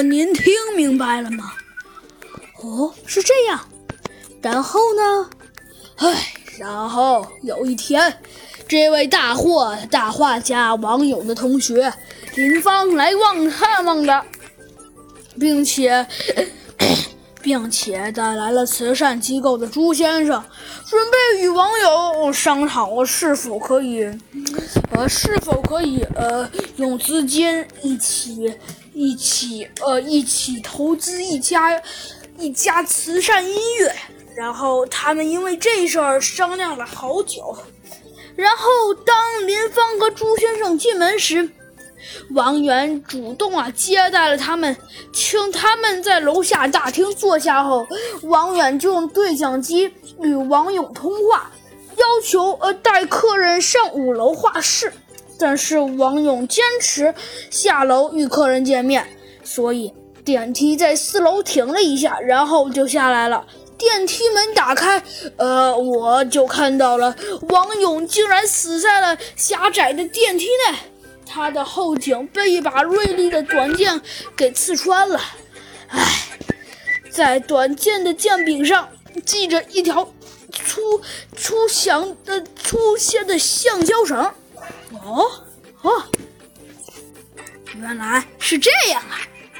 您听明白了吗？哦，是这样。然后呢？唉，然后有一天，这位大货大画家王勇的同学林芳来望探望的，并且。并且带来了慈善机构的朱先生，准备与网友商讨是否可以，呃，是否可以呃用资金一起一起呃一起投资一家一家慈善医院。然后他们因为这事儿商量了好久。然后当林芳和朱先生进门时。王源主动啊接待了他们，请他们在楼下大厅坐下后，王远就用对讲机与王勇通话，要求呃带客人上五楼画室。但是王勇坚持下楼与客人见面，所以电梯在四楼停了一下，然后就下来了。电梯门打开，呃，我就看到了王勇竟然死在了狭窄的电梯内。他的后颈被一把锐利的短剑给刺穿了，唉，在短剑的剑柄上系着一条粗粗响的粗些的橡胶绳。哦哦，原来是这样啊！